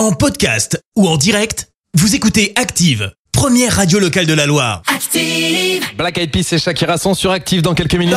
En podcast ou en direct, vous écoutez Active, première radio locale de la Loire. Active. Black Eyed Peas et Shakira sont sur Active dans quelques minutes.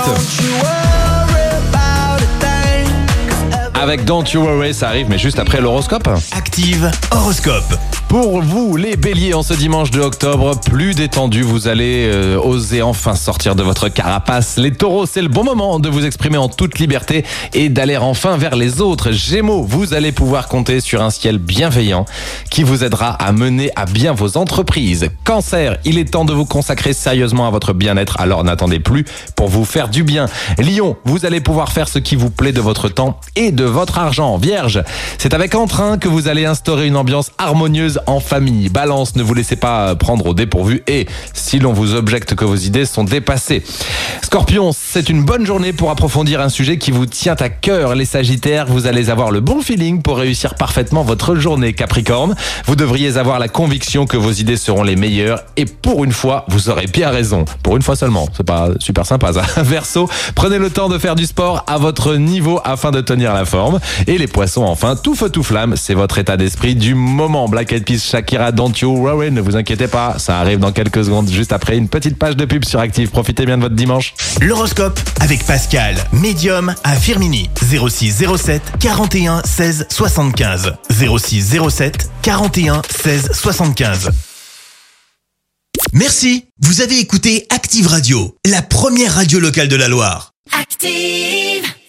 Avec Don't You Worry, ça arrive, mais juste après l'horoscope. Active horoscope. Pour vous, les béliers, en ce dimanche de octobre, plus détendu, vous allez euh, oser enfin sortir de votre carapace. Les taureaux, c'est le bon moment de vous exprimer en toute liberté et d'aller enfin vers les autres. Gémeaux, vous allez pouvoir compter sur un ciel bienveillant qui vous aidera à mener à bien vos entreprises. Cancer, il est temps de vous consacrer sérieusement à votre bien-être, alors n'attendez plus pour vous faire du bien. Lion, vous allez pouvoir faire ce qui vous plaît de votre temps et de votre argent. Vierge, c'est avec entrain que vous allez instaurer une ambiance harmonieuse en famille. Balance, ne vous laissez pas prendre au dépourvu et si l'on vous objecte que vos idées sont dépassées. Scorpion, c'est une bonne journée pour approfondir un sujet qui vous tient à cœur. Les Sagittaires, vous allez avoir le bon feeling pour réussir parfaitement votre journée. Capricorne, vous devriez avoir la conviction que vos idées seront les meilleures et pour une fois, vous aurez bien raison. Pour une fois seulement, c'est pas super sympa ça. Verseau, prenez le temps de faire du sport à votre niveau afin de tenir la forme. Et les poissons, enfin, tout feu tout flamme, c'est votre état d'esprit du moment. Black Eyed Peas, Shakira, Don't You Worry, ne vous inquiétez pas, ça arrive dans quelques secondes, juste après une petite page de pub sur Active. Profitez bien de votre dimanche. L'horoscope avec Pascal, médium à Firmini. 06 07 41 16 75. 06 07 41 16 75. Merci, vous avez écouté Active Radio, la première radio locale de la Loire. Active.